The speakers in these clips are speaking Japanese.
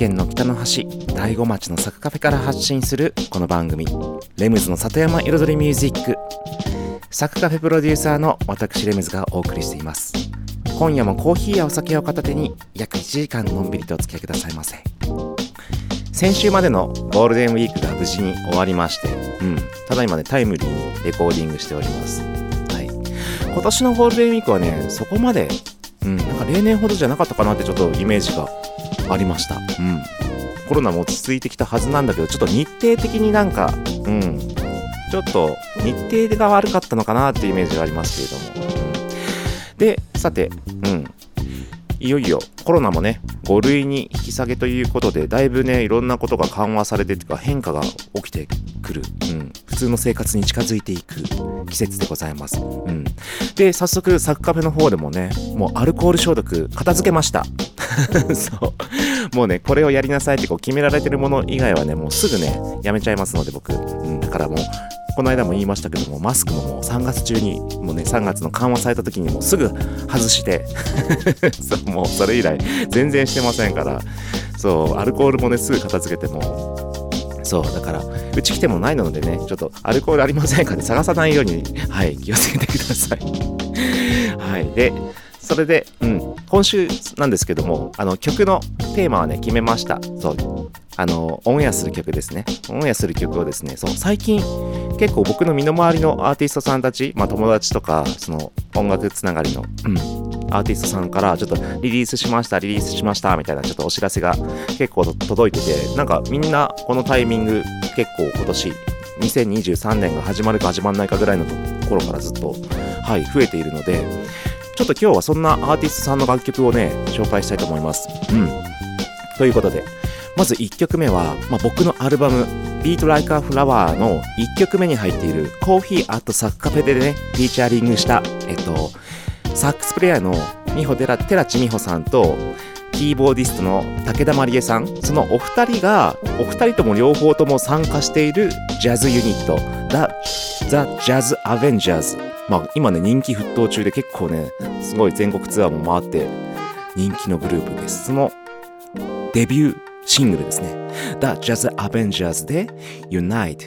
県の北の端大子町のサクカフェから発信するこの番組レムズの里山彩りミュージック。サクカフェプロデューサーの私レムズがお送りしています。今夜もコーヒーやお酒を片手に約1時間のんびりとお付き合いくださいませ。先週までのゴールデンウィークが無事に終わりまして、うん、ただいまねタイムリーにレコーディングしております。はい。今年のゴールデンウィークはねそこまでうん、なんか例年ほどじゃなかったかなってちょっとイメージがありました。うん。コロナも落ち着いてきたはずなんだけど、ちょっと日程的になんか、うん、ちょっと日程が悪かったのかなっていうイメージがありますけれども。うん、で、さて、うん。いよいよコロナもね、5類に引き下げということで、だいぶね、いろんなことが緩和されてとか変化が起きてくる。うん。普通の生活に近づいていく季節でございます。うん。で、早速、サクカフェの方でもね、もうアルコール消毒片付けました。そう。もうね、これをやりなさいってこう決められてるもの以外はね、もうすぐね、やめちゃいますので、僕。うん。だからもう、この間も言いましたけども、マスクももう3月中に、もうね、3月の緩和された時にもうすぐ外して、もうそれ以来、全然してませんから、そう、アルコールもね、すぐ片付けても、そう、だから、うち来てもないのでね、ちょっとアルコールありませんかね、探さないように、はい、気をつけてください。はい。で、それで、うん、今週なんですけども、あの、曲のテーマはね、決めました。そう。あの、オンエアする曲ですね。オンエアする曲をですね、そう、最近、結構僕の身の回りのアーティストさんたち、まあ友達とか、その音楽つながりの、うん、アーティストさんから、ちょっとリリースしました、リリースしました、みたいなちょっとお知らせが結構届いてて、なんかみんなこのタイミング、結構今年、2023年が始まるか始まらないかぐらいの頃からずっと、はい、増えているので、ちょっと今日はそんなアーティストさんの楽曲をね、紹介したいと思います。うん。ということで、まず1曲目は、まあ、僕のアルバム、Beat Like a Flower の1曲目に入っている、コーヒーアットサッカフェでね、フィーチャーリングした、えっと、サックスプレイヤーの美穂寺寺地美穂さんと、キーボーディストの武田まりえさん、そのお二人が、お二人とも両方とも参加しているジャズユニット、 The Jazz Avengers。まあ今ね、人気沸騰中で結構ね、すごい全国ツアーも回って人気のグループです。そのデビューシングルですね。The Jazz Avengers で Unite。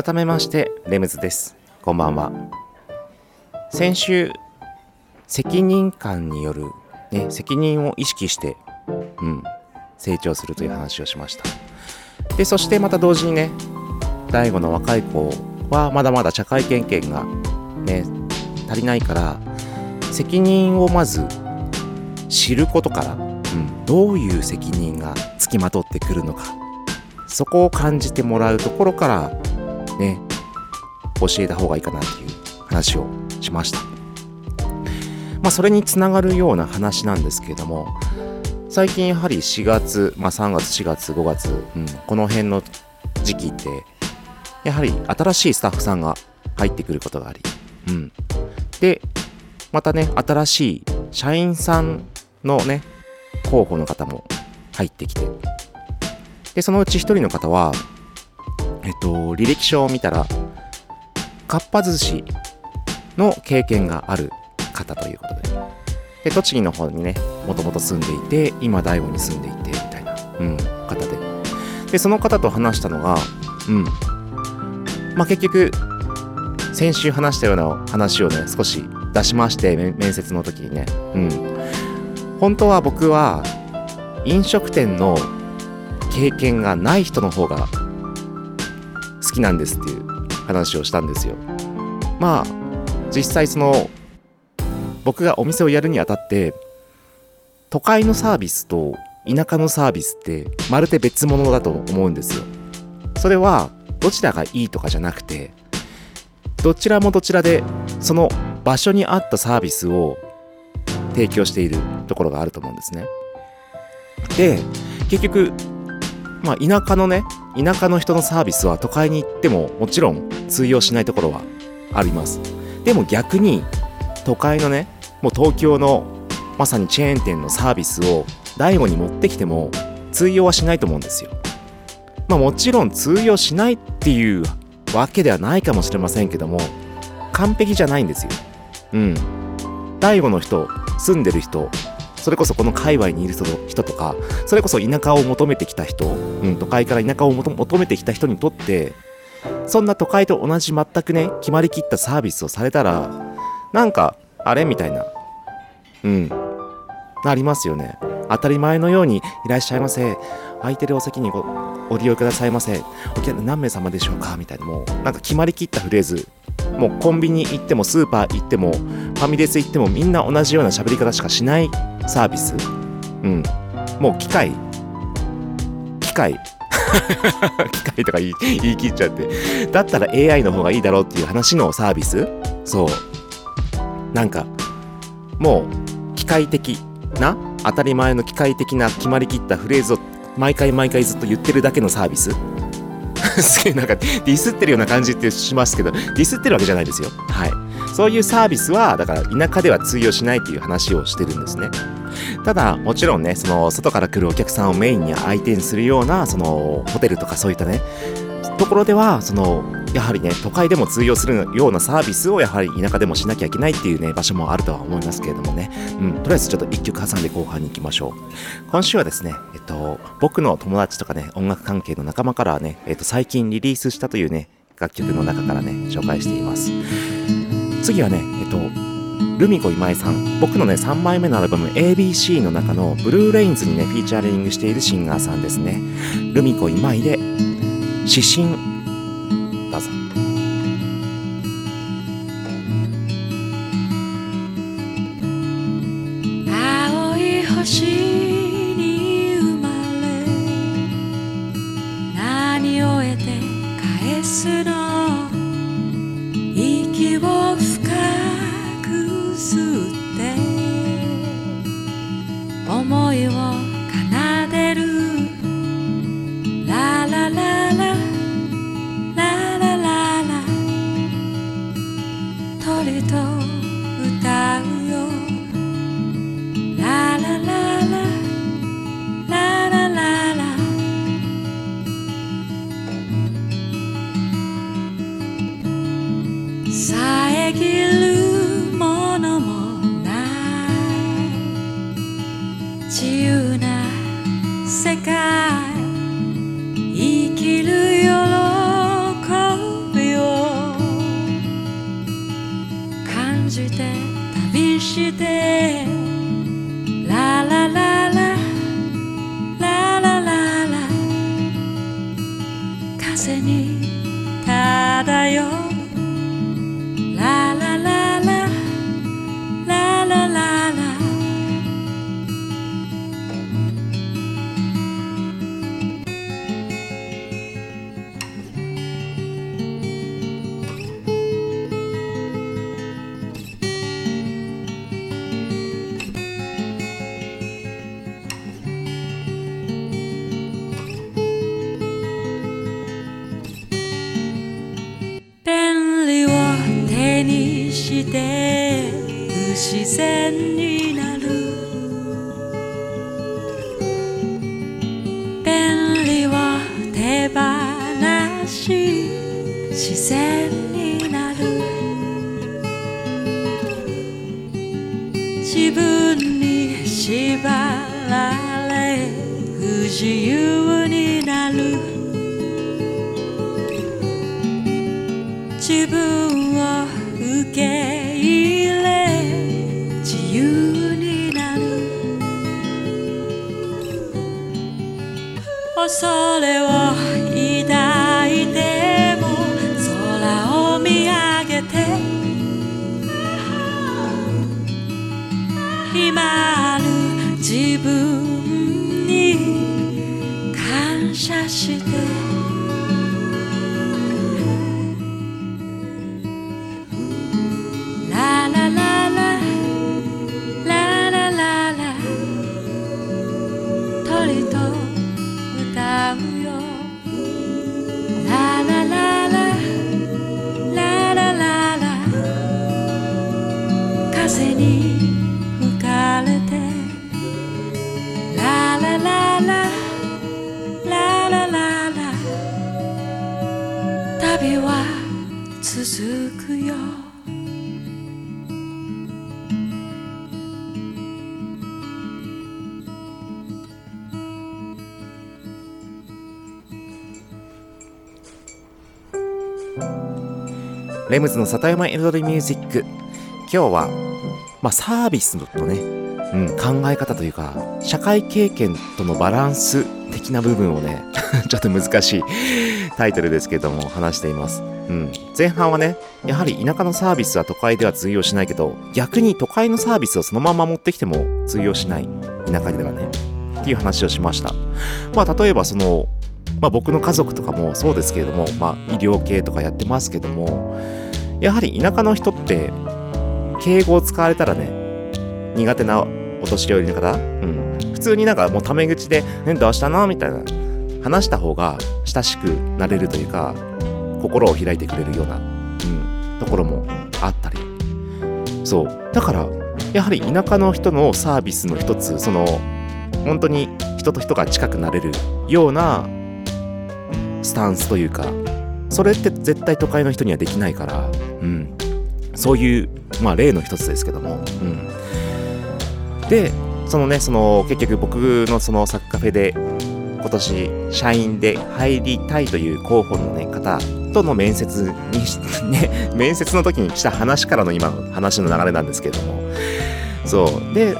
改めましてレムズです。こんばんは。先週責任感による、ね、責任を意識して、うん、成長するという話をしました。でそしてまた同時にね大悟の若い子はまだまだ社会経験がね足りないから責任をまず知ることから、うん、どういう責任がつきまとってくるのかそこを感じてもらうところからね教えた方がいいかなっていう話をしました。まあそれにつながるような話なんですけれども最近やはり4月、まあ、3月4月5月、うん、この辺の時期ってやはり新しいスタッフさんが入ってくることがあり、うん、でまたね新しい社員さんのね候補の方も入ってきてでそのうち1人の方はえっと履歴書を見たらかっぱ寿司の経験がある方ということで。で栃木の方にねもともと住んでいて今大悟に住んでいてみたいな、うん、方で。でその方と話したのがうん。まあ結局先週話したような話をね少し出しまして面接の時にね。うん。本当は僕は飲食店の経験がない人の方が好きなんですっていう話をしたんですよ。まあ実際その僕がお店をやるにあたって都会のサービスと田舎のサービスってまるで別物だと思うんですよ。それはどちらがいいとかじゃなくてどちらもどちらでその場所に合ったサービスを提供しているところがあると思うんですね。で結局まあ田舎のね田舎の人のサービスは都会に行ってももちろん通用しないところはあります。でも逆に都会のねもう東京のまさにチェーン店のサービスを大悟に持ってきても通用はしないと思うんですよ。まあもちろん通用しないっていうわけではないかもしれませんけども完璧じゃないんですよ。うん。大悟の人住んでる人それこそこの界隈にいる人とかそれこそ田舎を求めてきた人、うん、都会から田舎を求めてきた人にとってそんな都会と同じ全くね決まりきったサービスをされたらなんかあれみたいなうんなりますよね。当たり前のようにいらっしゃいませ。空いてるお席にごご利用くださいませ。お客何名様でしょうか？みたいなもうなんか決まりきったフレーズもうコンビニ行ってもスーパー行ってもファミレス行ってもみんな同じような喋り方しかしないサービス。うん。もう機械。機械。機械とか言い言い切っちゃって。だったら AI の方がいいだろうっていう話のサービス？そう。なんかもう機械的な当たり前の機械的な決まりきったフレーズを毎回毎回ずっと言ってるだけのサービス？すげえなんかディスってるような感じってしますけど、ディスってるわけじゃないですよ。はい。そういうサービスは、だから田舎では通用しないっていう話をしてるんですね。ただ、もちろんね、その外から来るお客さんをメインに相手にするような、そのホテルとかそういったね、ところでは、そのやはりね都会でも通用するようなサービスをやはり田舎でもしなきゃいけないっていうね場所もあるとは思いますけれどもね、うん、とりあえずちょっと1曲挟んで後半に行きましょう。今週はですねえっと僕の友達とかね音楽関係の仲間からね、えっと、最近リリースしたというね楽曲の中からね紹介しています。次はねえっとルミ子今井さん。僕のね3枚目のアルバム ABC の中のブルーレインズにねフィーチャリングしているシンガーさんですね。ルミ子今井で指針どうぞ放し自然になる。自分に縛られ不自由になる。自分を受け入れ自由になる。恐れをレムズの里山彩りミュージック。今日は、まあ、サービスとね、うん、考え方というか社会経験とのバランス的な部分をね ちょっと難しいタイトルですけども話しています、うん、前半はねやはり田舎のサービスは都会では通用しないけど逆に都会のサービスをそのまま持ってきても通用しない田舎ではねっていう話をしました。まあ例えばそのまあ、僕の家族とかもそうですけれども、まあ、医療系とかやってますけどもやはり田舎の人って敬語を使われたらね苦手なお年寄りの方、うん、普通になんかもうタメ口で「ねどうしたの?」みたいな話した方が親しくなれるというか心を開いてくれるような、うん、ところもあったりそうだからやはり田舎の人のサービスの一つその本当に人と人が近くなれるようなスタンスというかそれって絶対都会の人にはできないから、うん、そういう、まあ、例の一つですけども、うん、でそのねその結局僕のそのサッカフェで今年社員で入りたいという候補の、ね、方との面接に ね面接の時にした話からの今の話の流れなんですけれども。そう。で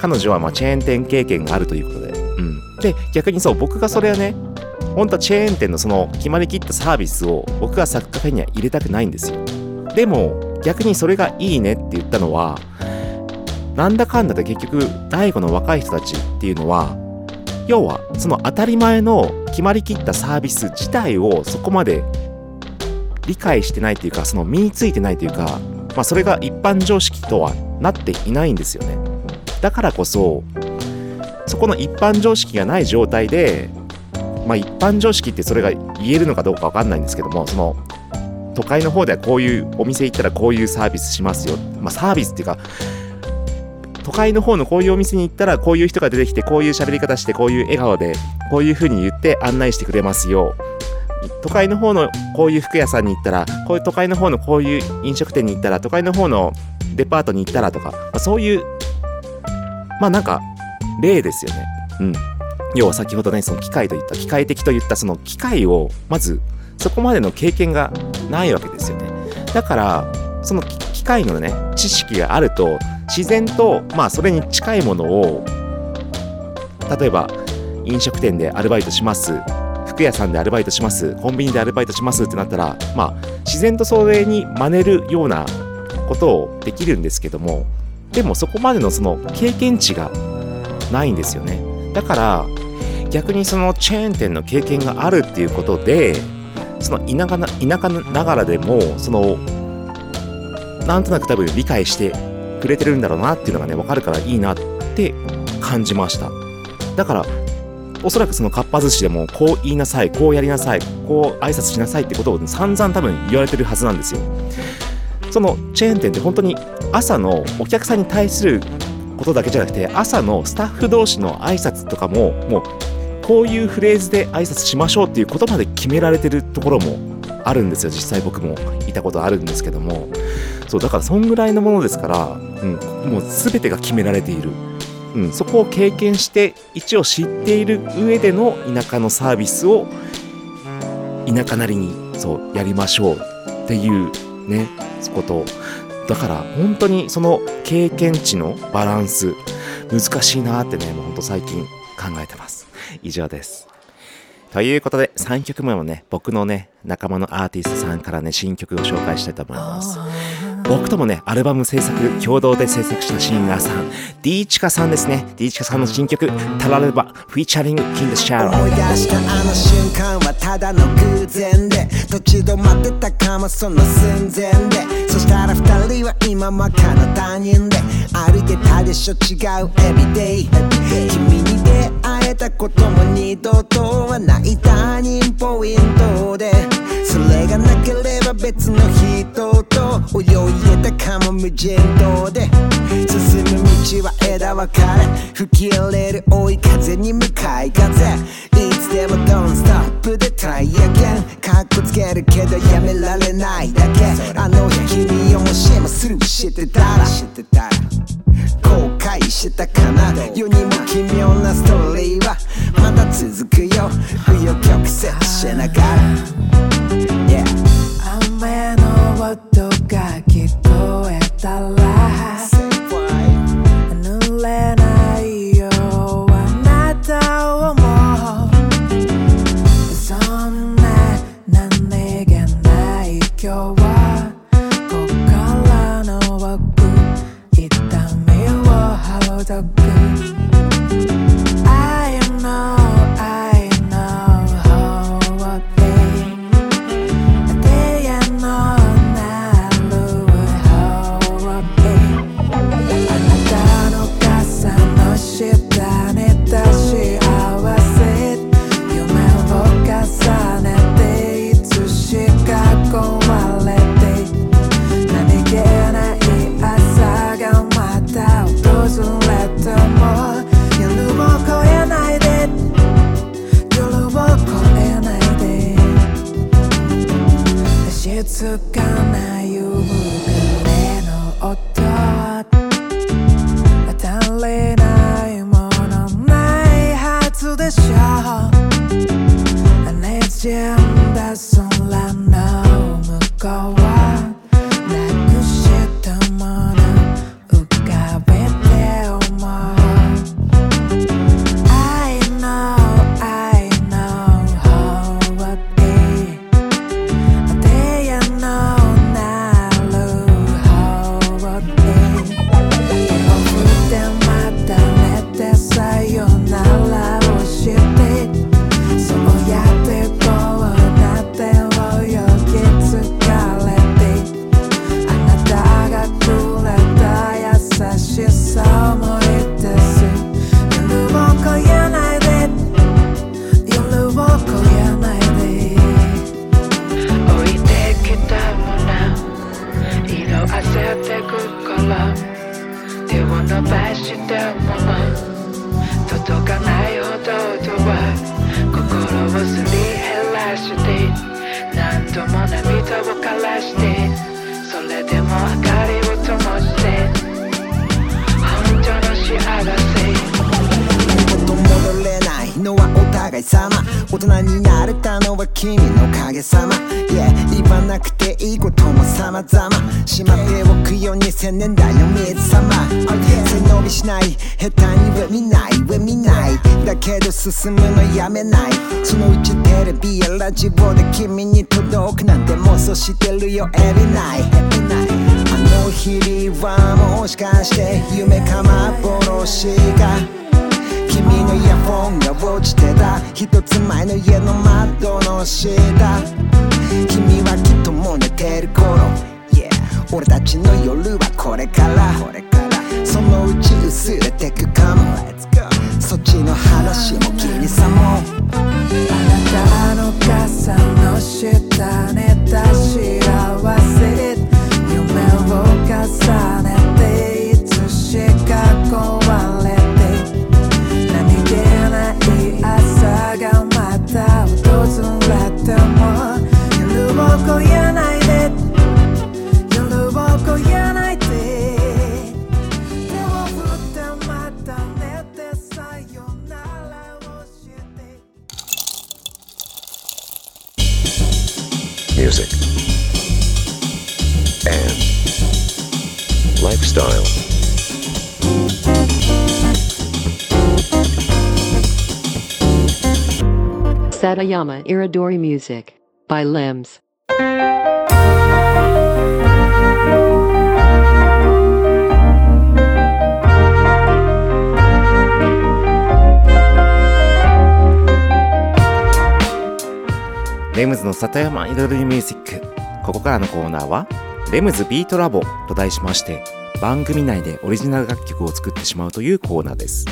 彼女はまチェーン店経験があるということで、うん、で逆にそう僕がそれはね本当はチェーン店のその決まりきったサービスを僕がサッカーフェには入れたくないんですよ。でも逆にそれがいいねって言ったのはなんだかんだで結局第五の若い人たちっていうのは要はその当たり前の決まりきったサービス自体をそこまで理解してないというかその身についてないというか、まあ、それが一般常識とはなっていないんですよね。だからこそそこの一般常識がない状態でまあ一般常識ってそれが言えるのかどうかわかんないんですけどもその都会の方ではこういうお店行ったらこういうサービスしますよ。まあサービスっていうか都会の方のこういうお店に行ったらこういう人が出てきてこういう喋り方してこういう笑顔でこういう風に言って案内してくれますよ。都会の方のこういう服屋さんに行ったらこういう都会の方のこういう飲食店に行ったら都会の方のデパートに行ったらとか、まあ、そういうまあなんか例ですよね。うん。要は先ほどねその機械といった機械的といったその機械をまずそこまでの経験がないわけですよね。だからその機械のね知識があると自然とまあそれに近いものを例えば飲食店でアルバイトします。服屋さんでアルバイトします。コンビニでアルバイトします。ってなったらまあ自然とそれに真似るようなことをできるんですけどもでもそこまでのその経験値がないんですよね。だから逆にそのチェーン店の経験があるっていうことでその田舎な田舎ながらでもそのなんとなく多分理解してくれてるんだろうなっていうのがね分かるからいいなって感じました。だからおそらくそのかっぱ寿司でもこう言いなさいこうやりなさいこう挨拶しなさいってことを散々多分言われてるはずなんですよ。そのチェーン店って本当に朝のお客さんに対することだけじゃなくて朝のスタッフ同士の挨拶とかももうこういうフレーズで挨拶しましょうっていうことまで決められてるところもあるんですよ。実際僕もいたことあるんですけども。そうだからそんぐらいのものですから、うん、もう全てが決められている、うん、そこを経験して一応知っている上での田舎のサービスを田舎なりにそうやりましょうっていうねこと。だから本当にその経験値のバランス難しいなってねもうほんと最近考えてます。以上です。ということで3曲目もね僕のね仲間のアーティストさんからね新曲を紹介したいと思います。僕ともねアルバム制作共同で制作したシンガーさん D チカさんですね。D チカさんの新曲「タラレバ」フィーチャリングキングシャロ思い出したあの瞬間はただの偶然で立ち止まってたかもその寸前で。そしたら二人は今真かの他人で歩いてたでしょ？違うエビデイ君に出会えたことも二度とはないターニンポイントでそれがなければ別の人と泳いでたかも無人島で進む道は枝分かれ吹き荒れる追い風に向かい風。いつでもドンストップでトライアゲンカッコつけるけどやめられないだけ。あの日君をもしもスルーしてた？ら後悔したかな。世にも奇妙なストーリーはまだ続くよ。紆余曲折しながら。Yeah 雨の音が聞こえたらを伸ばしたまま届かないほどとは心をすり減らして何度も涙を枯らしてそれでも明かりを灯して本当の幸せ互い様。大人になれたのは君のおかげさま Yeah 言わなくていいことも様々。しまっておくよ2000年代の水様。背伸びしない。下手に上見ない。上見ない。だけど進むのやめない。そのうちテレビやラジオで君に届くなんて妄想してるよ。Every night あの日々はもしかして夢か幻が君のイヤホンが落ちてた一つ前の家の窓の下。君はきっともう寝てる頃。Yeah 俺たちの夜はこれから。そのうち薄れてくかも。そっちの話も君さも。あなたの傘の下にた幸せ。夢を重ね。Lifestyle. Satayama Iridori Music by Limbs. レムズの里山彩りミュージックここからのコーナーはレムズビートラボと題しまして番組内でオリジナル楽曲を作ってしまうというコーナーです。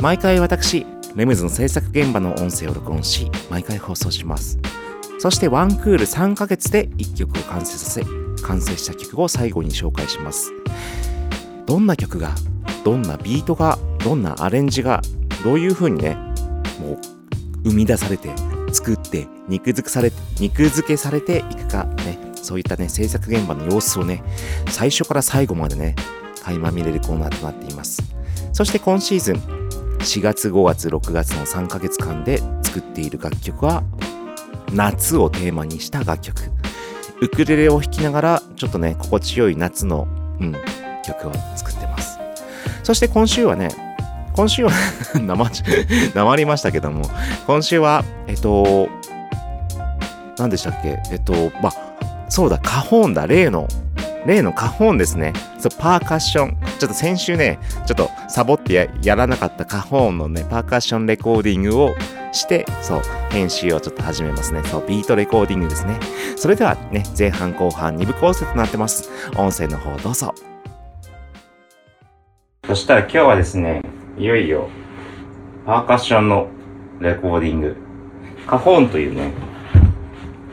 毎回私レムズの制作現場の音声を録音し毎回放送します。そしてワンクール3ヶ月で1曲を完成させ完成した曲を最後に紹介します。どんな曲がどんなビートがどんなアレンジがどういう風にねもう生み出されて作って肉付けされ肉付けされていくかね。そういったね制作現場の様子をね最初から最後までね垣間見れるコーナーとなっています。そして今シーズン4月5月6月の3ヶ月間で作っている楽曲は夏をテーマにした楽曲。ウクレレを弾きながらちょっとね心地よい夏の、うん、曲を作ってます。そして今週はね今週はなまち、なまりましたけども、今週は、えっと、何でしたっけ？えっと、まあ、そうだ、カホーンだ、例の、例のカホーンですね。そう、パーカッション。ちょっと先週ね、ちょっとサボってやらなかったカホーンのね、パーカッションレコーディングをして、そう、編集をちょっと始めますね。そう、ビートレコーディングですね。それではね、前半後半2部構成となってます。音声の方どうぞ。そしたら今日はですね、いよいよ、パーカッションのレコーディング。カホーンというね、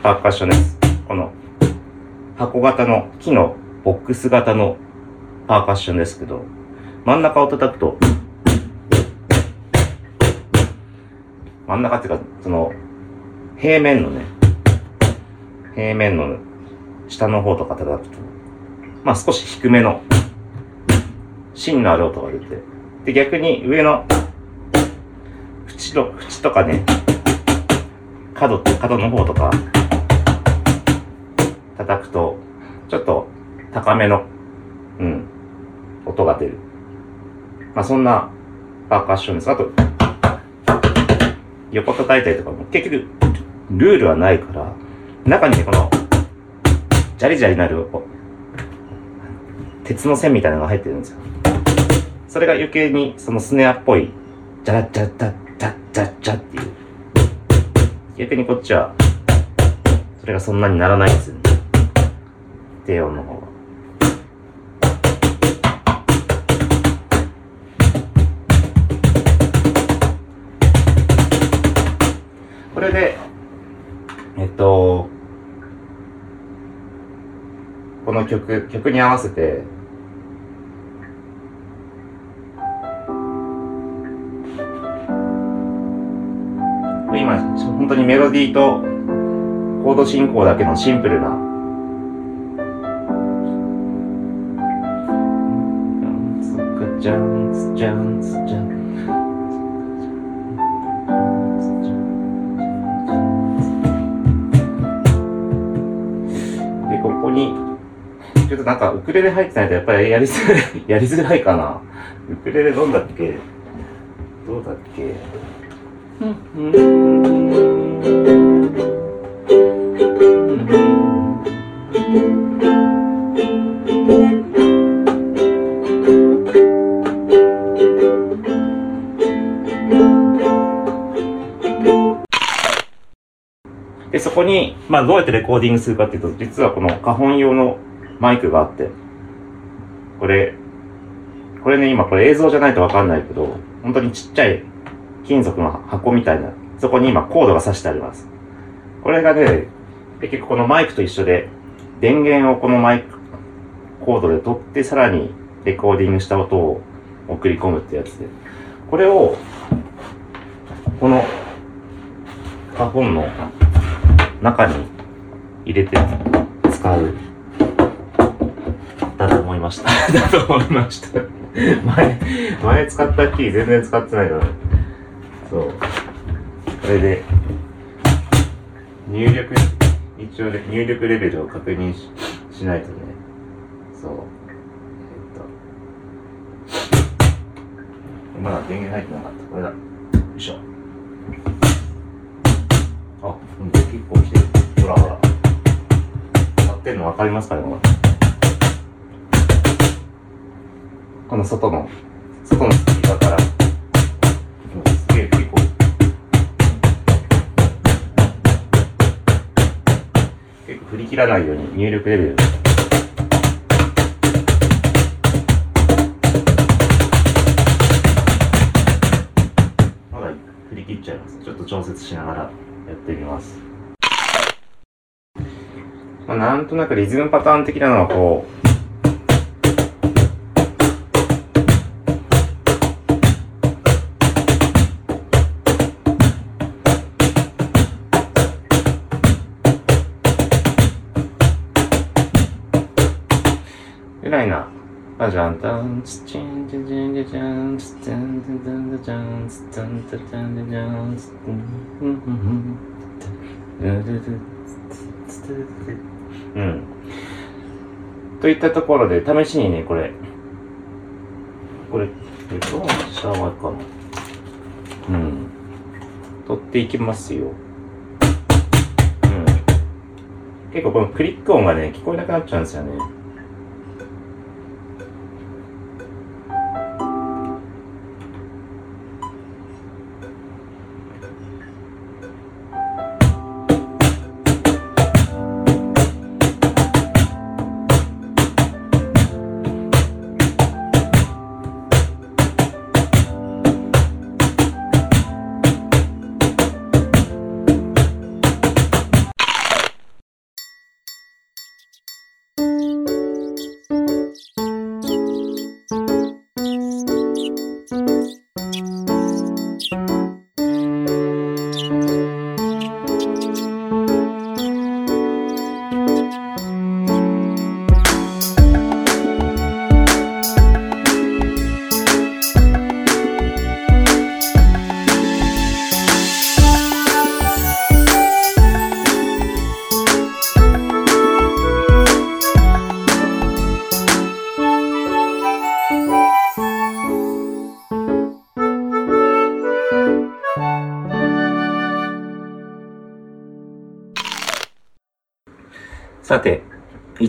パーカッションです。この、箱型の木のボックス型のパーカッションですけど、真ん中を叩くと、真ん中っていうか、その、平面のね、平面の下の方とか叩くと、まあ少し低めの、芯のある音が出て、で、逆に上の、縁の、縁とかね、角、角の方とか、叩くと、ちょっと高めの、うん、音が出る。まあそんなパーカッションです。あと、横叩いたりとかも、結局、ルールはないから、中にね、この、ジャリジャリなる、鉄の線みたいなのが入ってるんですよ。それが余計にそのスネアっぽい、ジャラジャジャジャジャジャっていう。逆にこっちは、それがそんなにならないんですよね。低音の方が。これで、えっと、この曲、曲に合わせて、今、本当にメロディーとコード進行だけのシンプルな。ジャンツジャンツジャンでここにちょっとなんかウクレレ入ってないとやっぱりやりづらい やりづらいかな。ウクレレどんだっけ？どうだっけ？うん。うん。こに、まあどうやってレコーディングするかっていうと、実はこの花本用のマイクがあって、これ、これね、今これ映像じゃないとわかんないけど、本当にちっちゃい金属の箱みたいな、そこに今コードが挿してあります。これがね、結局このマイクと一緒で、電源をこのマイクコードで取って、さらにレコーディングした音を送り込むってやつで、これを、この花本の中に入れて使う。だと思いました。だと思いました。前、前使ったキー全然使ってないから。そう。これで、入力、一応ね、入力レベルを確認ししないとね。そう。えっと。まだ電源入ってなかった。これだ。よいしょ。結構来てる。ほらほら。鳴ってんの分かりますかねここの外の、外のスピーカーから。すげえ結構。結構振り切らないように入力レベル。まだ振り切っちゃいます。ちょっと調節しながらやってみます。まあ、なんとなくリズムパターン的なのはこう、ぐらいな。あ、じゃん、たん、つちん、じゃじゃん、じゃじゃん、つつん、つん、つん、じゃん、つつん、つつん、じゃん、つつん、ふんふんふん、つつん、つつつつうん。といったところで、試しにね、これ、これ、え、どうした方がいいかな。うん。取っていきますよ。うん。結構このクリック音がね、聞こえなくなっちゃうんですよね。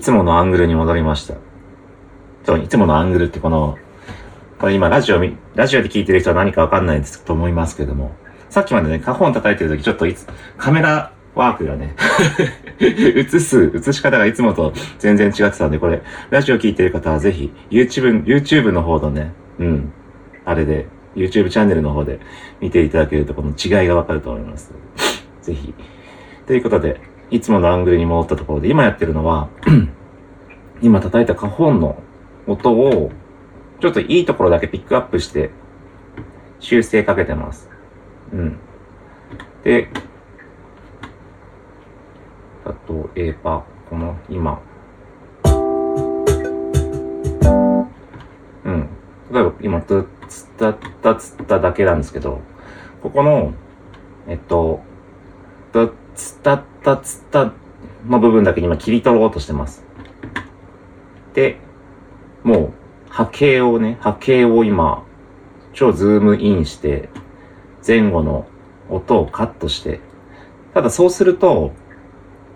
つものアングルに戻りました。そう、いつものアングルってこの、これ今ラジオ、ラジオで聞いてる人は何かわかんないですと思いますけども、さっきまでね、カホン叩いてる時ちょっといつ、カメラワークがね、映す、映し方がいつもと全然違ってたんで、これ、ラジオ聞いてる方はぜひ、YouTube、YouTube の方のね、うん、あれで、YouTube チャンネルの方で見ていただけるとこの違いがわかると思います。ぜひ。ということで、いつものアングルに戻ったところで、今やってるのは、今叩いたカホンの音を、ちょっといいところだけピックアップして、修正かけてます。うん。で、例えば、この今、うん。例えば今、つったったつっただけなんですけど、ここの、えっと、つつったつったの部分だけに今切り取ろうとしてます。で、もう波形をね、波形を今、超ズームインして、前後の音をカットして、ただそうすると、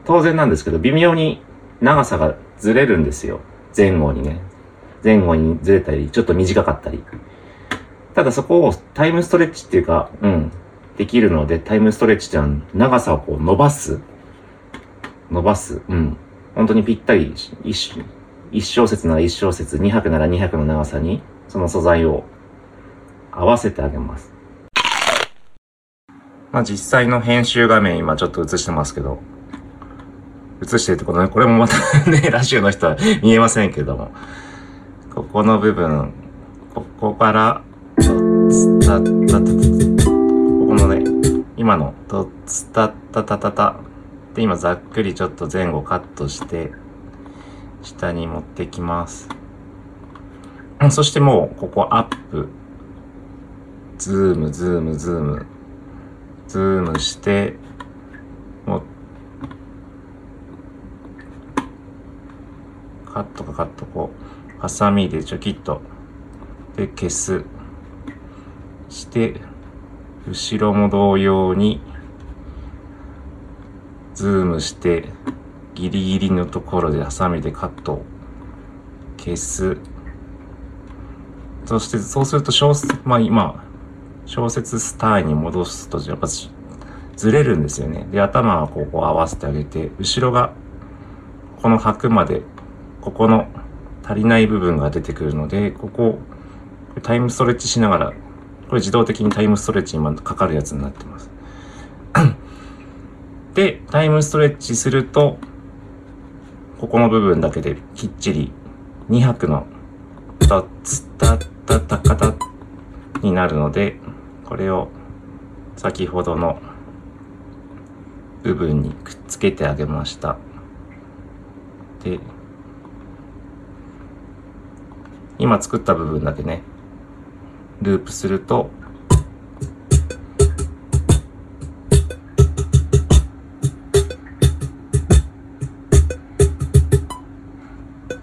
当然なんですけど、微妙に長さがずれるんですよ。前後にね。前後にずれたり、ちょっと短かったり。ただそこをタイムストレッチっていうか、うん、できるので、タイムストレッチってのは長さをこう伸ばす。伸ばす。うん。本当にぴったり、一一小節なら一小節、二拍なら二拍の長さに、その素材を合わせてあげます。まあ実際の編集画面今ちょっと映してますけど、映してるってことね、これもまたね、ラジオの人は見えませんけども、ここの部分、ここから、今のドッツタッタタタタで今ざっくりちょっと前後カットして、下に持ってきます。そしてもう、ここアップ。ズーム、ズーム、ズーム。ズームして、もう、カットかカットこう、ハサミでチョキッと、で、消す。して、後ろも同様に、ズームして、ギリギリのところでハサミでカット。消す。そして、そうすると小説、まあ今、小説スタイに戻すと、やっぱずれるんですよね。で、頭はここ合わせてあげて、後ろが、この拍まで、ここの足りない部分が出てくるので、ここ、タイムストレッチしながら、これ自動的にタイムストレッチにかかるやつになってます。で、タイムストレッチすると、ここの部分だけできっちり2拍のタッツタッタタカタになるので、これを先ほどの部分にくっつけてあげました。で、今作った部分だけね、ループすると、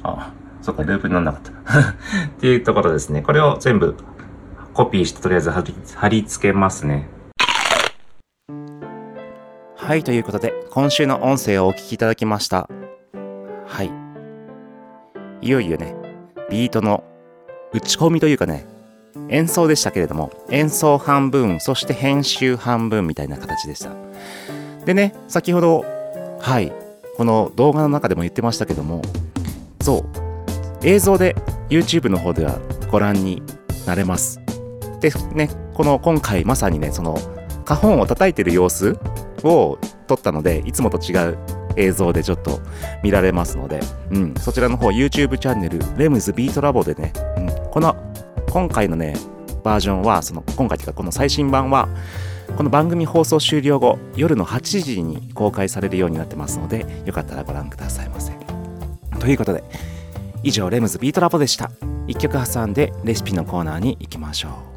あ、そっか、ループにならなかった。っていうところですね。これを全部コピーしてとりあえず貼り貼り付けますね。はい、ということで、今週の音声をお聞きいただきました。はい。いよいよね、ビートの打ち込みというかね、演奏でしたけれども、演奏半分、そして編集半分みたいな形でした。でね、先ほど、はい、この動画の中でも言ってましたけども、そう、映像で YouTube の方ではご覧になれます。で、ね、この今回まさにね、その、花本を叩いてる様子を撮ったので、いつもと違う映像でちょっと見られますので、うん、そちらの方 YouTube チャンネル、レムズビートラボでね、うん、この今回のね、バージョンは、その今回というかこの最新版は、この番組放送終了後、夜の8時に公開されるようになってますので、よかったらご覧くださいませ。ということで、以上、レムズビートラボでした。1曲挟んでレシピのコーナーに行きましょう。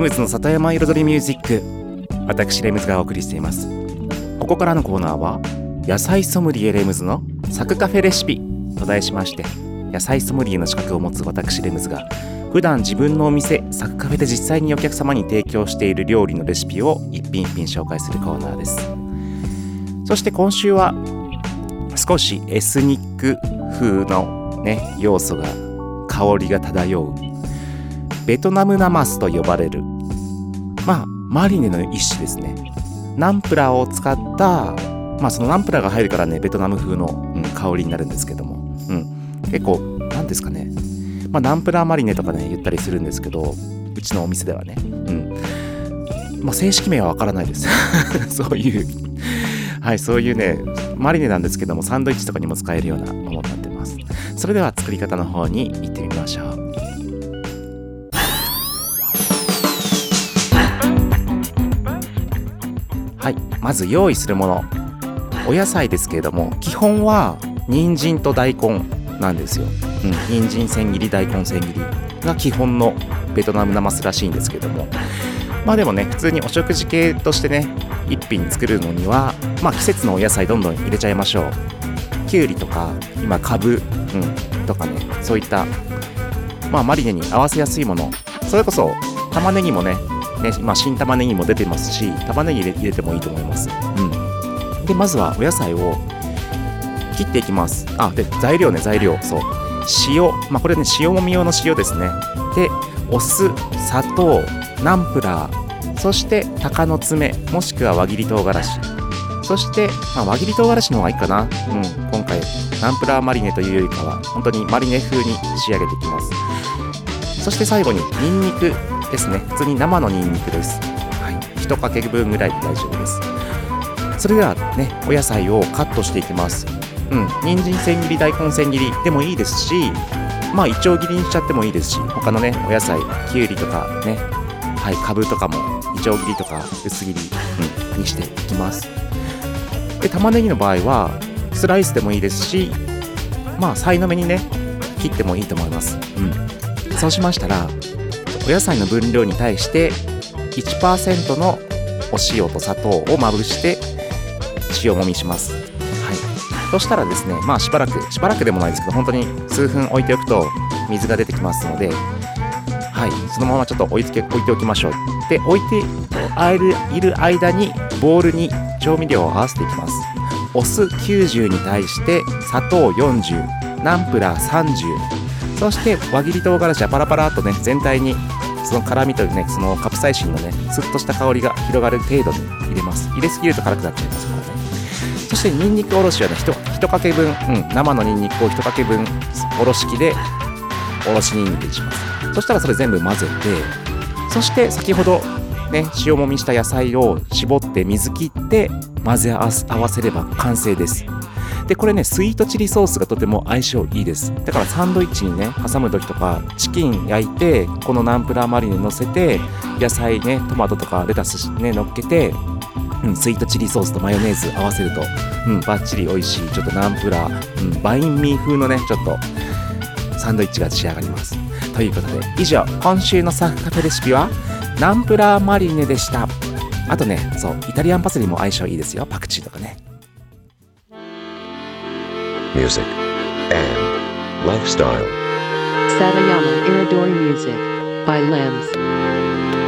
レムズの里山彩りミュージック。私レムズがお送りしています。ここからのコーナーは野菜ソムリエレムズのサクカフェレシピ。と題しまして野菜ソムリエの資格を持つ私レムズが普段自分のお店サクカフェで実際にお客様に提供している料理のレシピを一品一品紹介するコーナーです。そして今週は少しエスニック風のね要素が香りが漂うベトナムナマスと呼ばれる。まあマリネの一種ですね。ナンプラーを使ったまあそのナンプラーが入るからねベトナム風の、うん、香りになるんですけども、うん、結構なんですかね。まあナンプラーマリネとかね言ったりするんですけどうちのお店ではね。うん。まあ正式名はわからないです。そういう。はいそういうねマリネなんですけどもサンドイッチとかにも使えるようなものになってます。それでは作り方の方に行ってまず用意するもの。お野菜ですけれども基本は人参と大根なんですよ、うん、人参千切り大根千切りが基本のベトナムナマスらしいんですけども。まあでもね普通にお食事系としてね一品作るのにはまあ季節のお野菜どんどん入れちゃいましょう。きゅうりとか今かぶ、うん、とかねそういったまあマリネに合わせやすいもの。それこそ玉ねぎもねね、まあ、新玉ねぎも出てますし玉ねぎ入れてもいいと思います、うん、でまずはお野菜を切っていきます。あで材料ね材料。そう。塩。まあこれね塩もみ用の塩ですね。でお酢砂糖ナンプラーそして鷹の爪もしくは輪切り唐辛子。そして、まあ、輪切り唐辛子の方がいいかな、うん、今回ナンプラーマリネというよりかは本当にマリネ風に仕上げていきます。そして最後にニンニク。ですね。普通に生のニンニクです。はい。1かけ分ぐらいで大丈夫です。それではねお野菜をカットしていきます。うん。人参千切り大根千切りでもいいですしまあいちょう切りにしちゃってもいいですし他のねお野菜きゅうりとかねはいかぶとかもいちょう切りとか薄切り、うん、にしていきます。で玉ねぎの場合はスライスでもいいですしまあさいの目にね切ってもいいと思います。うん。そうしましたらお野菜の分量に対して1%のお塩と砂糖をまぶして塩もみします。はい。そしたらですねまあしばらくしばらくでもないですけど本当に数分置いておくと水が出てきますのではい。そのままちょっと置いて置いておきましょう。で置いてあいるいる間にボウルに調味料を合わせていきます。お酢90に対して砂糖40ナンプラー30そして輪切り唐辛子はパラパラっとね全体にその辛みとねそのカプサイシンのねスッとした香りが広がる程度に入れます。入れすぎると辛くなっちゃいますからね。そしてニンニクおろしはね 1, かけ分、うん、生のニンニクを1かけ分おろし器でおろしニンニクにします。そしたらそれ全部混ぜてそして先ほどね塩もみした野菜を絞って水切って混ぜ合わせれば完成です。でこれねスイートチリソースがとても相性いいです。だからサンドイッチにね挟む時とかチキン焼いてこのナンプラーマリネ乗せて野菜ねトマトとかレタスね乗っけてうん、スイートチリソースとマヨネーズ合わせると、うん、バッチリ美味しいちょっとナンプラー、うん、バインミー風のねちょっとサンドイッチが仕上がります。ということで以上今週のサフカフェレシピはナンプラーマリネでした。あとねそうイタリアンパセリも相性いいですよ。パクチーとかね。Music, and lifestyle. Satayama Iridori Music by Limbs.「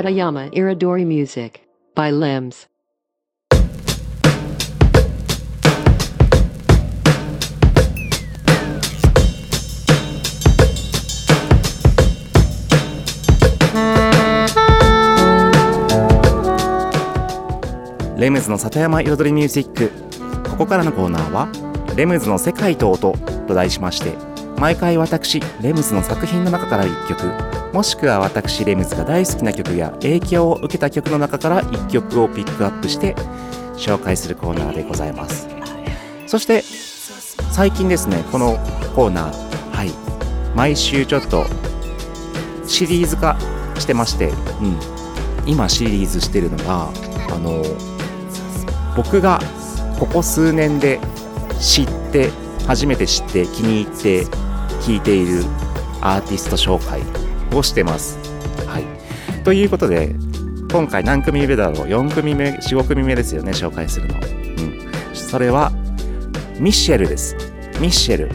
Satayama Iridori Music by Limbs. レムズの里山彩りミュージックここからのコーナーは「レムズの世界と音」と題しまして毎回私レムズの作品の中から1曲。もしくは私レムズが大好きな曲や影響を受けた曲の中から1曲をピックアップして紹介するコーナーでございます。そして最近ですねこのコーナーはい。毎週ちょっとシリーズ化してまして、うん、今シリーズしてるのがあの僕がここ数年で知って初めて知って気に入って聴いているアーティスト紹介をしてます。はい、ということで今回何組目だろう？4組目45組目ですよね？紹介するの。うん、それはミッシェルです。ミッシェル。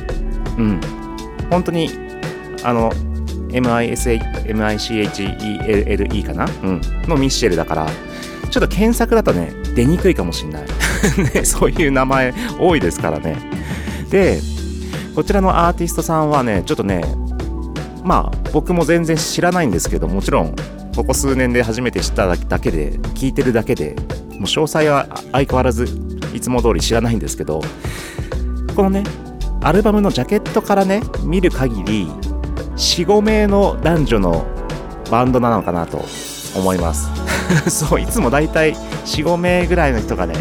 うん。本当にあの MICHELLE かな、うん、のミッシェルだからちょっと検索だとね出にくいかもしんない、ね、そういう名前多いですからねでこちらのアーティストさんはねちょっとねまあ僕も全然知らないんですけどもちろんここ数年で初めて知っただけで聞いてるだけでもう詳細は相変わらずいつも通り知らないんですけどこのねアルバムのジャケットからね見る限り45名の男女のバンドなのかなと思います。そういつもだいたい45名ぐらいの人がね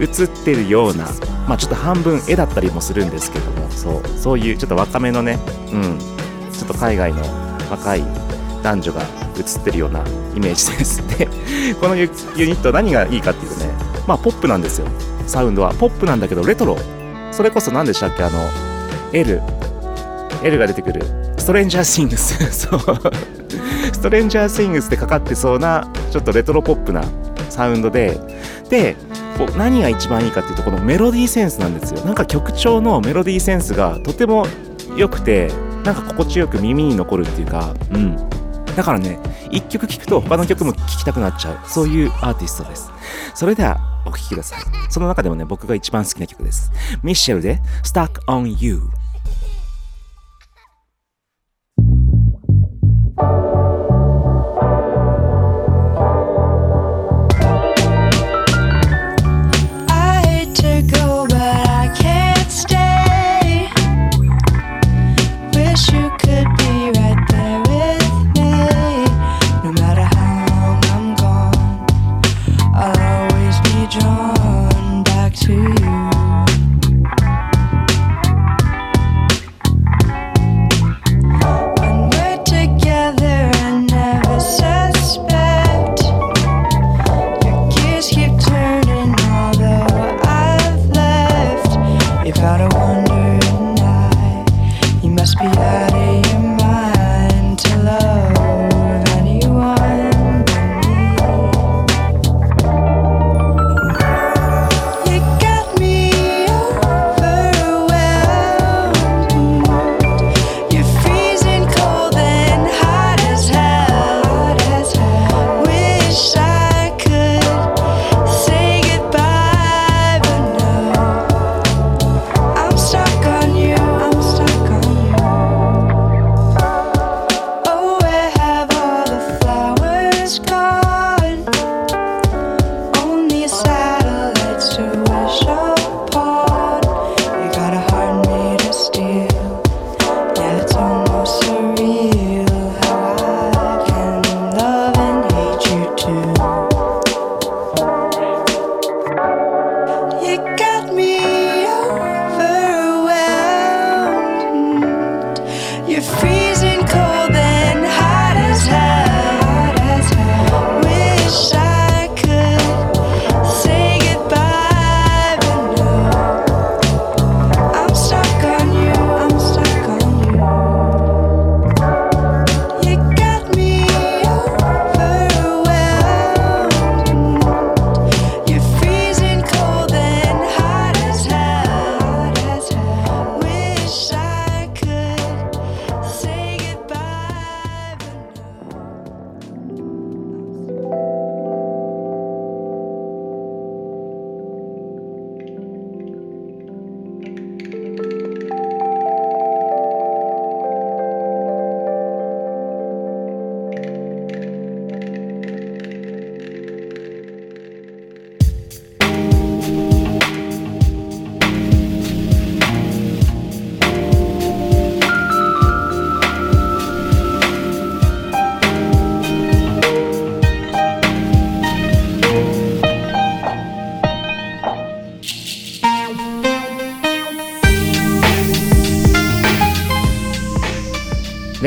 映ってるようなまあちょっと半分絵だったりもするんですけどもそうそういうちょっと若めのねうんちょっと海外の若い男女が映ってるようなイメージです。でこのユニット何がいいかっていうとねまあポップなんですよ。サウンドは。ポップなんだけどレトロ。それこそ何でしたっけ？あの L L が出てくる。ストレンジャーシングスそう。ストレンジャーシングスってかかってそうなちょっとレトロポップなサウンドでで何が一番いいかっていうとこのメロディーセンスなんですよ。なんか曲調のメロディーセンスがとても良くてなんか心地よく耳に残るっていうかうん。だからね一曲聴くと他の曲も聴きたくなっちゃう。そういうアーティストです。それではお聴きください。その中でもね僕が一番好きな曲です。ミッシェルで Stuck on You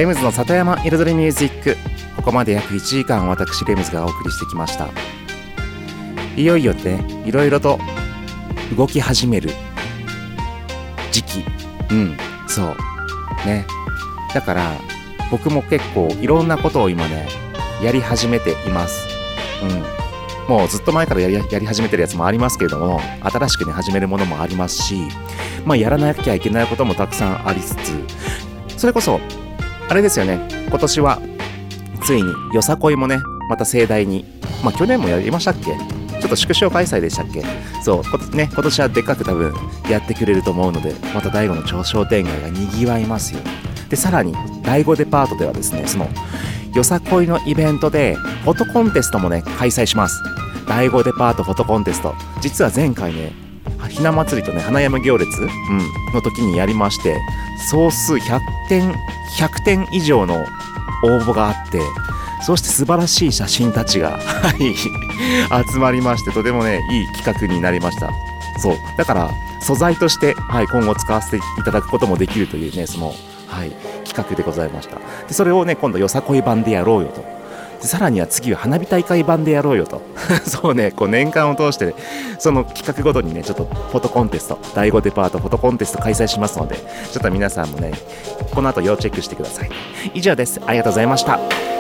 レムズの里山彩りミュージック。ここまで約1時間私レムズがお送りしてきました。いよいよねいろいろと動き始める時期。うんそう。ね。だから僕も結構いろんなことを今ねやり始めています。うん。もうずっと前からやりやり始めてるやつもありますけれども新しくね始めるものもありますしまあやらなきゃいけないこともたくさんありつつそれこそあれですよね今年はついによさこいもねまた盛大にまあ去年もやりましたっけ？ちょっと縮小開催でしたっけ？そう、ね、今年はでっかく多分やってくれると思うので、また第5の超商店街が賑わいますよ。で、さらに、第5デパートではですね、その、よさこいのイベントで、フォトコンテストもね、開催します。第5デパートフォトコンテスト。実は前回ね、ひな祭りとね、花山行列、うん、の時にやりまして、総数100点、100点以上の応募があって、そして素晴らしい写真たちが、はい、集まりまして、とてもね、いい企画になりました。そう。だから、素材として、はい、今後使わせていただくこともできるというね、その、はい、企画でございました。で、それをね、今度、よさこい版でやろうよと。でさらには次は花火大会版でやろうよと。そうね、こう年間を通して、その企画ごとにね、ちょっとフォトコンテスト、第5デパートフォトコンテスト開催しますので、ちょっと皆さんもね、この後要チェックしてください。以上です。ありがとうございました。